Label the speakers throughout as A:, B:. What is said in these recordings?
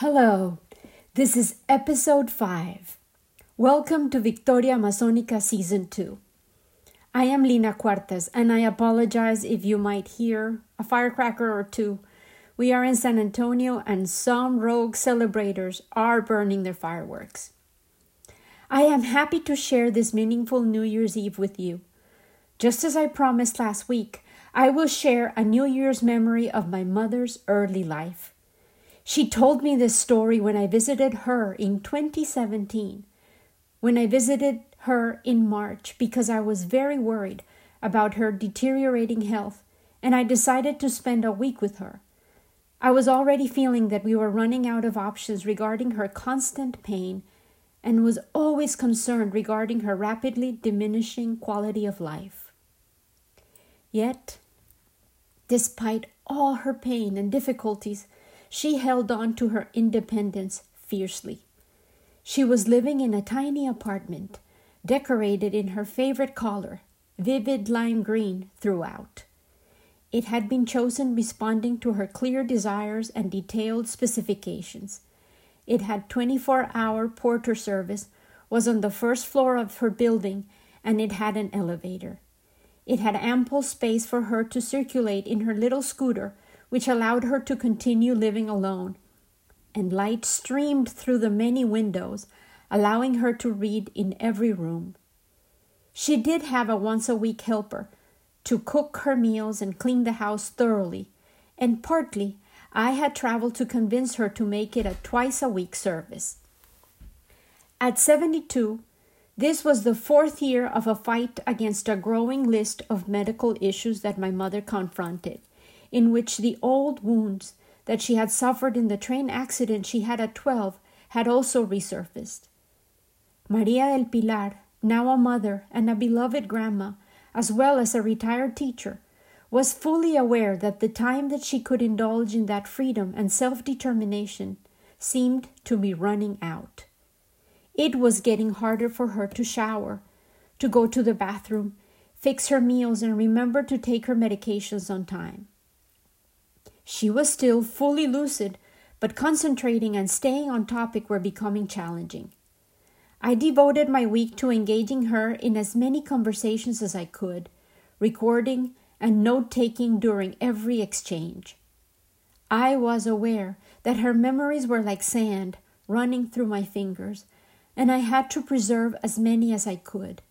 A: Hello, this is episode 5. Welcome to Victoria Amazonica Season 2. I am Lina Cuartas, and I apologize if you might hear a firecracker or two. We are in San Antonio, and some rogue celebrators are burning their fireworks. I am happy to share this meaningful New Year's Eve with you. Just as I promised last week, I will share a New Year's memory of my mother's early life. She told me this story when I visited her in 2017, when I visited her in March because I was very worried about her deteriorating health and I decided to spend a week with her. I was already feeling that we were running out of options regarding her constant pain and was always concerned regarding her rapidly diminishing quality of life. Yet, despite all her pain and difficulties, she held on to her independence fiercely. She was living in a tiny apartment, decorated in her favorite color, vivid lime green throughout. It had been chosen responding to her clear desires and detailed specifications. It had 24 hour porter service, was on the first floor of her building, and it had an elevator. It had ample space for her to circulate in her little scooter which allowed her to continue living alone, and light streamed through the many windows, allowing her to read in every room. She did have a once a week helper to cook her meals and clean the house thoroughly, and partly I had traveled to convince her to make it a twice a week service. At 72, this was the fourth year of a fight against a growing list of medical issues that my mother confronted in which the old wounds that she had suffered in the train accident she had at 12 had also resurfaced. Maria del Pilar, now a mother and a beloved grandma, as well as a retired teacher, was fully aware that the time that she could indulge in that freedom and self determination seemed to be running out. It was getting harder for her to shower, to go to the bathroom, fix her meals, and remember to take her medications on time. She was still fully lucid, but concentrating and staying on topic were becoming challenging. I devoted my week to engaging her in as many conversations as I could, recording and note taking during every exchange. I was aware that her memories were like sand running through my fingers, and I had to preserve as many as I could.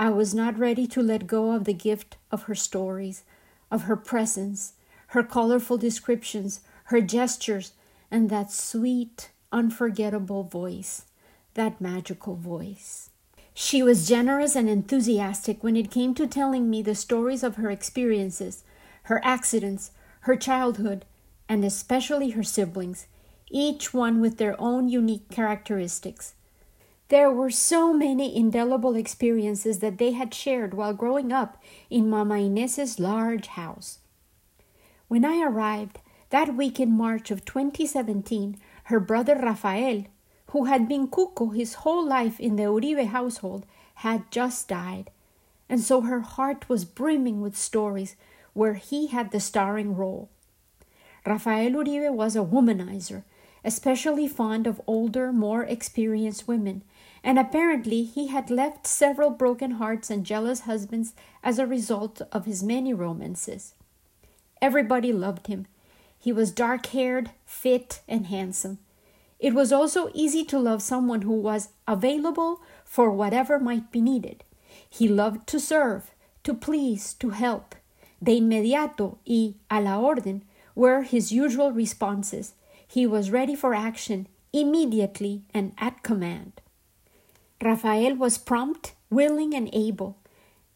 A: I was not ready to let go of the gift of her stories, of her presence, her colorful descriptions, her gestures, and that sweet, unforgettable voice, that magical voice. She was generous and enthusiastic when it came to telling me the stories of her experiences, her accidents, her childhood, and especially her siblings, each one with their own unique characteristics. There were so many indelible experiences that they had shared while growing up in Mama Inez's large house. When I arrived that week in March of 2017, her brother Rafael, who had been cuco his whole life in the Uribe household, had just died, and so her heart was brimming with stories where he had the starring role. Rafael Uribe was a womanizer, especially fond of older, more experienced women, and apparently he had left several broken hearts and jealous husbands as a result of his many romances. Everybody loved him. He was dark haired, fit, and handsome. It was also easy to love someone who was available for whatever might be needed. He loved to serve, to please, to help. De inmediato y a la orden were his usual responses. He was ready for action immediately and at command. Rafael was prompt, willing, and able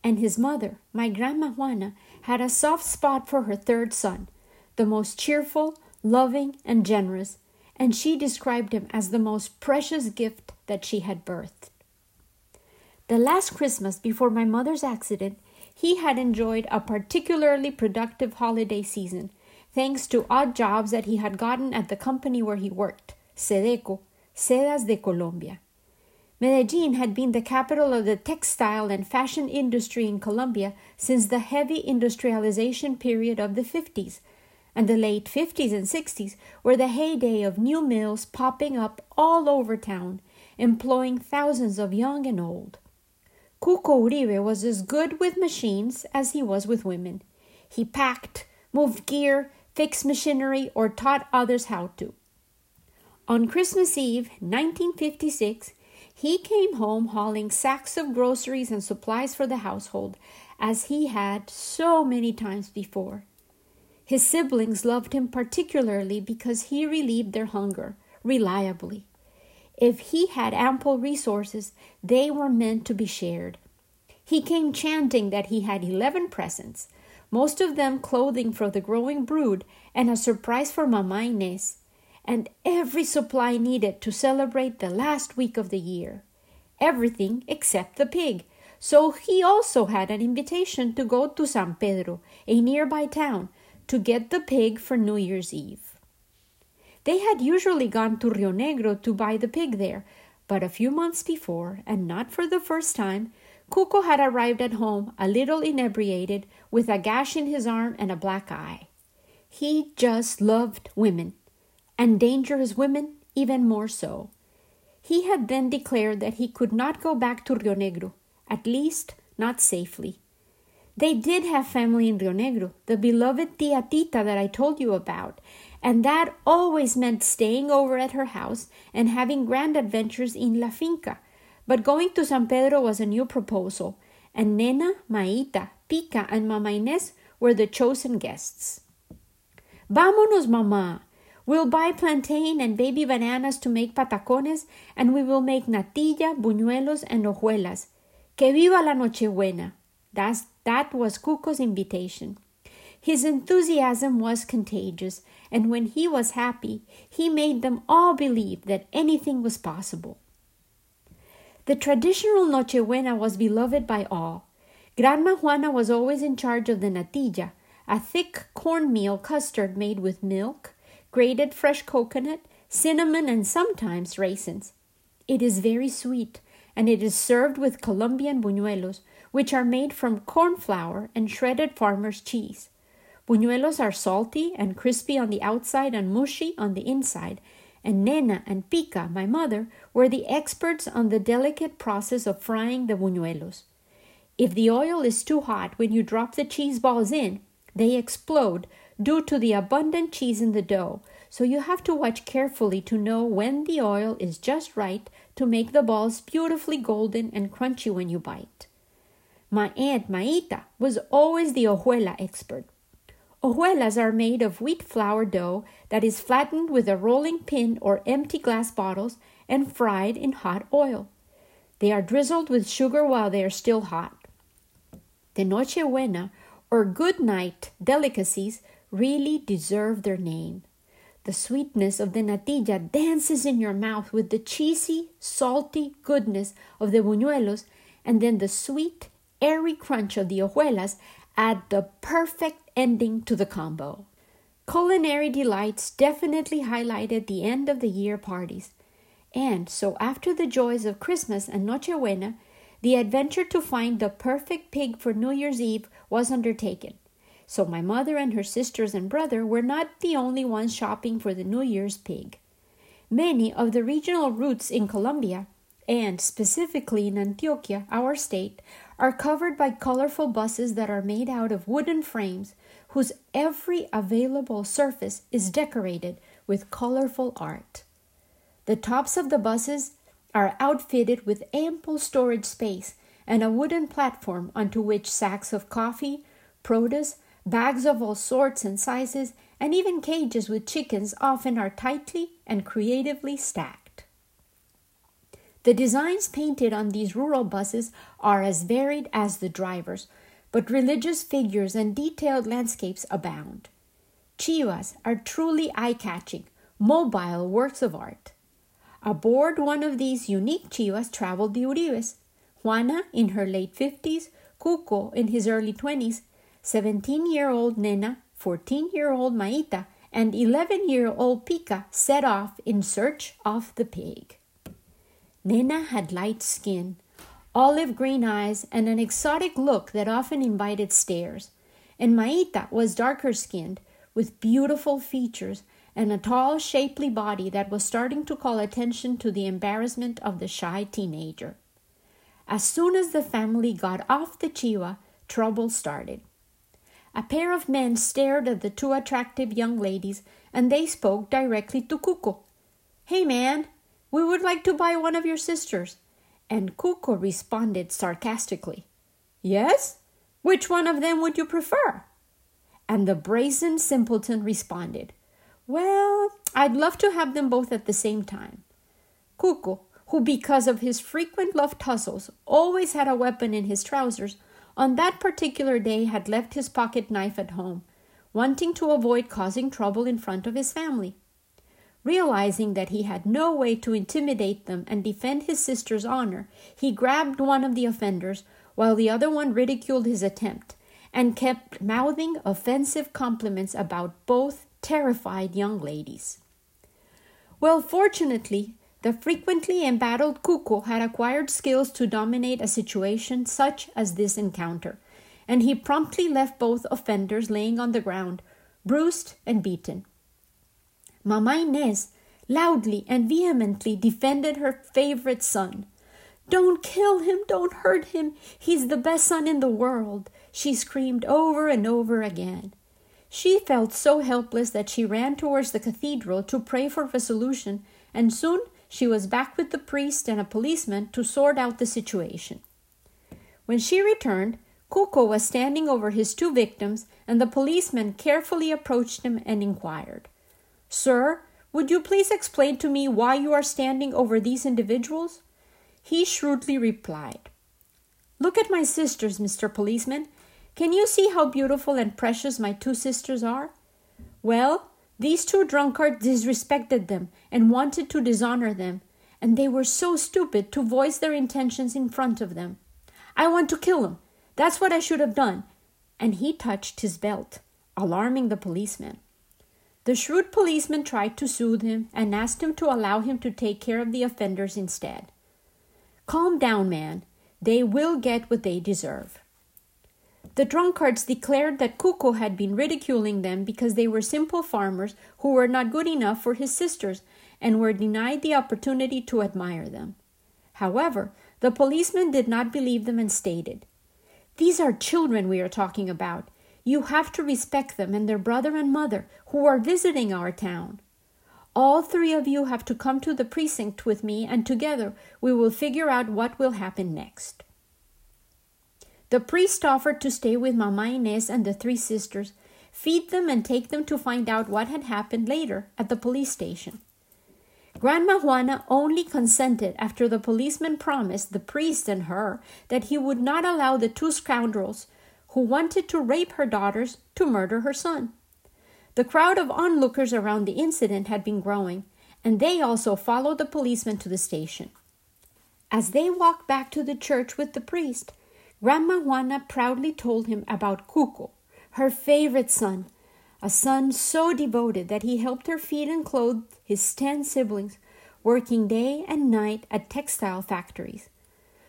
A: and his mother, my Grandma Juana, had a soft spot for her third son, the most cheerful, loving, and generous, and she described him as the most precious gift that she had birthed. The last Christmas before my mother's accident, he had enjoyed a particularly productive holiday season, thanks to odd jobs that he had gotten at the company where he worked, Sedeco, Sedas de Colombia. Medellin had been the capital of the textile and fashion industry in Colombia since the heavy industrialization period of the 50s, and the late 50s and 60s were the heyday of new mills popping up all over town, employing thousands of young and old. Cuco Uribe was as good with machines as he was with women. He packed, moved gear, fixed machinery, or taught others how to. On Christmas Eve, 1956, he came home hauling sacks of groceries and supplies for the household, as he had so many times before. His siblings loved him particularly because he relieved their hunger reliably. If he had ample resources, they were meant to be shared. He came chanting that he had eleven presents, most of them clothing for the growing brood and a surprise for Mama Inez, and every supply needed to celebrate the last week of the year. Everything except the pig. So he also had an invitation to go to San Pedro, a nearby town, to get the pig for New Year's Eve. They had usually gone to Rio Negro to buy the pig there, but a few months before, and not for the first time, Cuco had arrived at home a little inebriated, with a gash in his arm and a black eye. He just loved women, and dangerous women even more so. He had then declared that he could not go back to Rio Negro, at least not safely. They did have family in Rio Negro, the beloved Tia Tita that I told you about, and that always meant staying over at her house and having grand adventures in La Finca. But going to San Pedro was a new proposal, and Nena, Maita, Pica, and Mama Inez were the chosen guests. Vámonos, mamá. We'll buy plantain and baby bananas to make patacones, and we will make natilla, buñuelos, and hojuelas. Que viva la Nochebuena! That's, that was Cuco's invitation. His enthusiasm was contagious, and when he was happy, he made them all believe that anything was possible. The traditional Nochebuena was beloved by all. Grandma Juana was always in charge of the natilla, a thick cornmeal custard made with milk, grated fresh coconut, cinnamon, and sometimes raisins. It is very sweet, and it is served with Colombian buñuelos, which are made from corn flour and shredded farmer's cheese. Buñuelos are salty and crispy on the outside and mushy on the inside, and Nena and Pica, my mother, were the experts on the delicate process of frying the buñuelos. If the oil is too hot when you drop the cheese balls in, they explode due to the abundant cheese in the dough, so you have to watch carefully to know when the oil is just right to make the balls beautifully golden and crunchy when you bite. My aunt Maita was always the hojuela expert. Hojuelas are made of wheat flour dough that is flattened with a rolling pin or empty glass bottles and fried in hot oil. They are drizzled with sugar while they are still hot. The Noche Buena or good night delicacies really deserve their name. The sweetness of the natilla dances in your mouth with the cheesy, salty goodness of the buñuelos, and then the sweet, airy crunch of the hojuelas add the perfect ending to the combo. Culinary delights definitely highlighted the end of the year parties. And so, after the joys of Christmas and Noche Buena, the adventure to find the perfect pig for New Year's Eve was undertaken. So, my mother and her sisters and brother were not the only ones shopping for the New Year's pig. Many of the regional routes in Colombia, and specifically in Antioquia, our state, are covered by colorful buses that are made out of wooden frames whose every available surface is decorated with colorful art. The tops of the buses are outfitted with ample storage space and a wooden platform onto which sacks of coffee, produce, bags of all sorts and sizes, and even cages with chickens often are tightly and creatively stacked. The designs painted on these rural buses are as varied as the drivers, but religious figures and detailed landscapes abound. Chivas are truly eye catching, mobile works of art. Aboard one of these unique chivas traveled the Uribes Juana in her late 50s, Cuco in his early 20s, 17 year old Nena, 14 year old Maita, and 11 year old Pica set off in search of the pig. Nena had light skin, olive green eyes, and an exotic look that often invited stares, and Maita was darker skinned, with beautiful features and a tall, shapely body that was starting to call attention to the embarrassment of the shy teenager. As soon as the family got off the Chiva, trouble started. A pair of men stared at the two attractive young ladies and they spoke directly to Cuco. Hey man, we would like to buy one of your sisters. And Cuco responded sarcastically, Yes? Which one of them would you prefer? And the brazen simpleton responded, Well, I'd love to have them both at the same time. Cuco, who because of his frequent love tussles always had a weapon in his trousers, on that particular day had left his pocket knife at home, wanting to avoid causing trouble in front of his family. Realizing that he had no way to intimidate them and defend his sister's honor, he grabbed one of the offenders while the other one ridiculed his attempt and kept mouthing offensive compliments about both terrified young ladies. Well, fortunately, the frequently embattled Cuco had acquired skills to dominate a situation such as this encounter, and he promptly left both offenders laying on the ground, bruised and beaten. Mama Inez loudly and vehemently defended her favorite son. Don't kill him, don't hurt him, he's the best son in the world, she screamed over and over again. She felt so helpless that she ran towards the cathedral to pray for resolution, and soon she was back with the priest and a policeman to sort out the situation. When she returned, Cuco was standing over his two victims, and the policeman carefully approached him and inquired, Sir, would you please explain to me why you are standing over these individuals? He shrewdly replied, Look at my sisters, Mr. Policeman. Can you see how beautiful and precious my two sisters are? Well, these two drunkards disrespected them and wanted to dishonor them, and they were so stupid to voice their intentions in front of them. I want to kill them. That's what I should have done. And he touched his belt, alarming the policeman. The shrewd policeman tried to soothe him and asked him to allow him to take care of the offenders instead. Calm down, man. They will get what they deserve. The drunkards declared that Cuco had been ridiculing them because they were simple farmers who were not good enough for his sisters and were denied the opportunity to admire them. However, the policeman did not believe them and stated, These are children we are talking about. You have to respect them and their brother and mother who are visiting our town. All three of you have to come to the precinct with me, and together we will figure out what will happen next. The priest offered to stay with Mama Inez and the three sisters, feed them, and take them to find out what had happened later at the police station. Grandma Juana only consented after the policeman promised the priest and her that he would not allow the two scoundrels who wanted to rape her daughters to murder her son. The crowd of onlookers around the incident had been growing, and they also followed the policeman to the station. As they walked back to the church with the priest, Grandma Juana proudly told him about Cuco, her favorite son, a son so devoted that he helped her feed and clothe his ten siblings, working day and night at textile factories.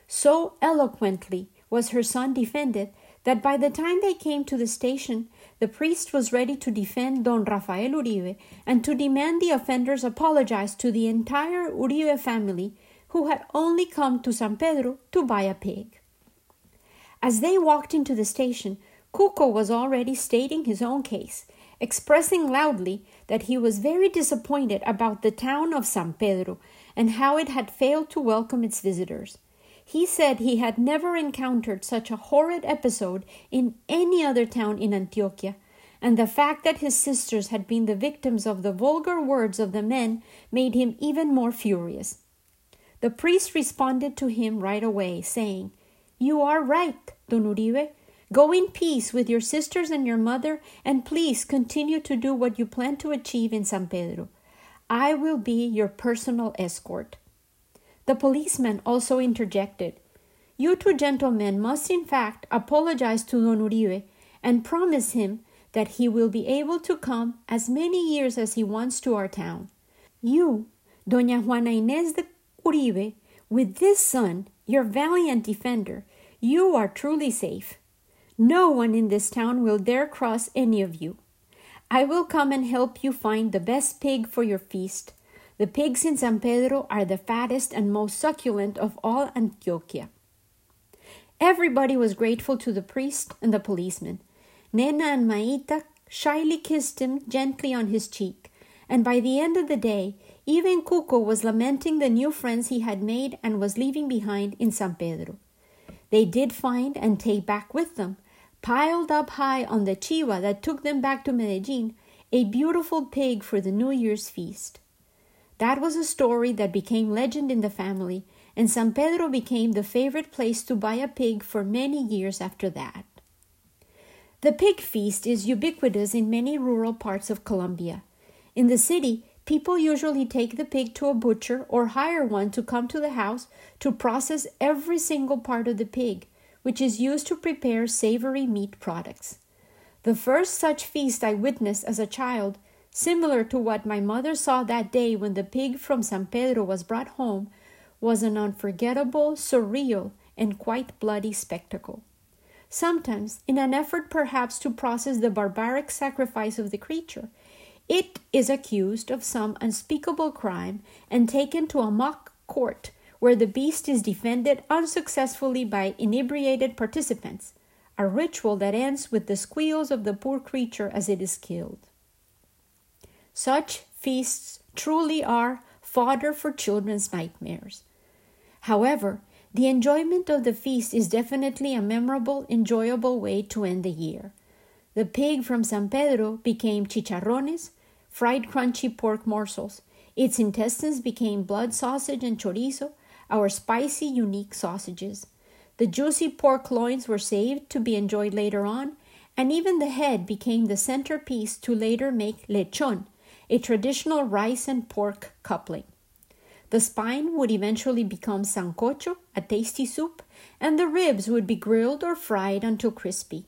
A: So eloquently was her son defended that by the time they came to the station, the priest was ready to defend Don Rafael Uribe and to demand the offenders apologize to the entire Uribe family who had only come to San Pedro to buy a pig. As they walked into the station, Cuco was already stating his own case, expressing loudly that he was very disappointed about the town of San Pedro and how it had failed to welcome its visitors. He said he had never encountered such a horrid episode in any other town in Antioquia, and the fact that his sisters had been the victims of the vulgar words of the men made him even more furious. The priest responded to him right away, saying, you are right, Don Uribe. Go in peace with your sisters and your mother, and please continue to do what you plan to achieve in San Pedro. I will be your personal escort. The policeman also interjected. You two gentlemen must, in fact, apologize to Don Uribe and promise him that he will be able to come as many years as he wants to our town. You, Doña Juana Inés de Uribe, with this son, your valiant defender, you are truly safe. No one in this town will dare cross any of you. I will come and help you find the best pig for your feast. The pigs in San Pedro are the fattest and most succulent of all Antioquia. Everybody was grateful to the priest and the policeman. Nena and Maita shyly kissed him gently on his cheek, and by the end of the day, even Cuco was lamenting the new friends he had made and was leaving behind in San Pedro. They did find and take back with them, piled up high on the chiva that took them back to Medellin, a beautiful pig for the New Year's feast. That was a story that became legend in the family, and San Pedro became the favorite place to buy a pig for many years after that. The pig feast is ubiquitous in many rural parts of Colombia. In the city, people usually take the pig to a butcher or hire one to come to the house to process every single part of the pig, which is used to prepare savory meat products. The first such feast I witnessed as a child similar to what my mother saw that day when the pig from San Pedro was brought home, was an unforgettable, surreal, and quite bloody spectacle. Sometimes, in an effort perhaps to process the barbaric sacrifice of the creature, it is accused of some unspeakable crime and taken to a mock court where the beast is defended unsuccessfully by inebriated participants, a ritual that ends with the squeals of the poor creature as it is killed. Such feasts truly are fodder for children's nightmares. However, the enjoyment of the feast is definitely a memorable, enjoyable way to end the year. The pig from San Pedro became chicharrones, fried crunchy pork morsels. Its intestines became blood sausage and chorizo, our spicy, unique sausages. The juicy pork loins were saved to be enjoyed later on, and even the head became the centerpiece to later make lechon, a traditional rice and pork coupling. The spine would eventually become sancocho, a tasty soup, and the ribs would be grilled or fried until crispy.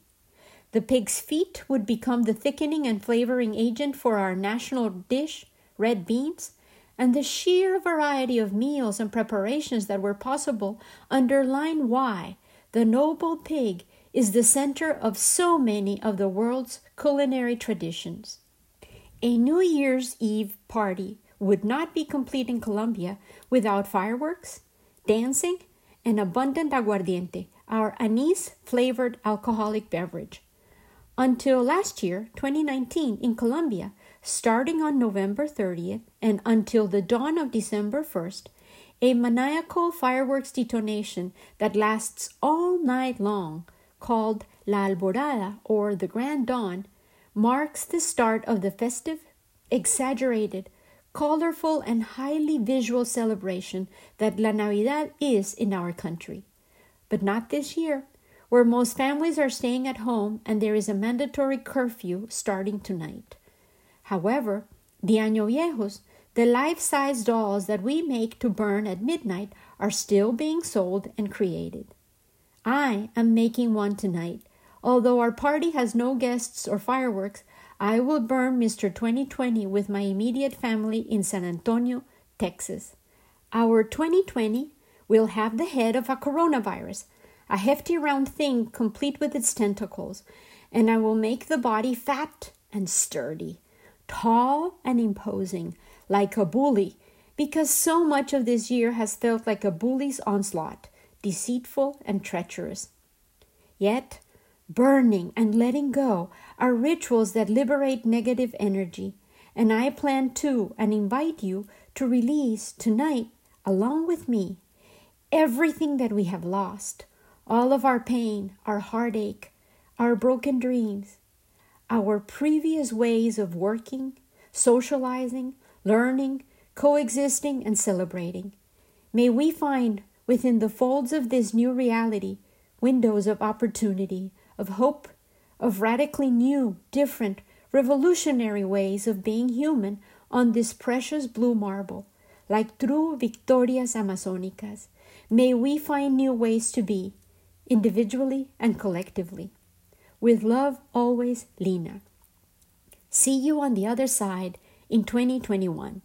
A: The pig's feet would become the thickening and flavoring agent for our national dish, red beans, and the sheer variety of meals and preparations that were possible underline why the noble pig is the center of so many of the world's culinary traditions. A New Year's Eve party would not be complete in Colombia without fireworks, dancing, and abundant aguardiente, our anise flavored alcoholic beverage. Until last year, 2019, in Colombia, starting on November 30th and until the dawn of December 1st, a maniacal fireworks detonation that lasts all night long, called La Alborada or the Grand Dawn, marks the start of the festive, exaggerated, colorful, and highly visual celebration that La Navidad is in our country. But not this year, where most families are staying at home and there is a mandatory curfew starting tonight. However, the Año Viejos, the life size dolls that we make to burn at midnight, are still being sold and created. I am making one tonight Although our party has no guests or fireworks, I will burn Mr. 2020 with my immediate family in San Antonio, Texas. Our 2020 will have the head of a coronavirus, a hefty round thing complete with its tentacles, and I will make the body fat and sturdy, tall and imposing, like a bully, because so much of this year has felt like a bully's onslaught, deceitful and treacherous. Yet, burning, and letting go are rituals that liberate negative energy. And I plan to and invite you to release tonight, along with me, everything that we have lost all of our pain, our heartache, our broken dreams, our previous ways of working, socializing, learning, coexisting, and celebrating. May we find within the folds of this new reality windows of opportunity, of hope, of radically new, different, revolutionary ways of being human on this precious blue marble, like true Victorias Amazonicas. May we find new ways to be, individually and collectively. With love, always, Lena. See you on the other side in 2021.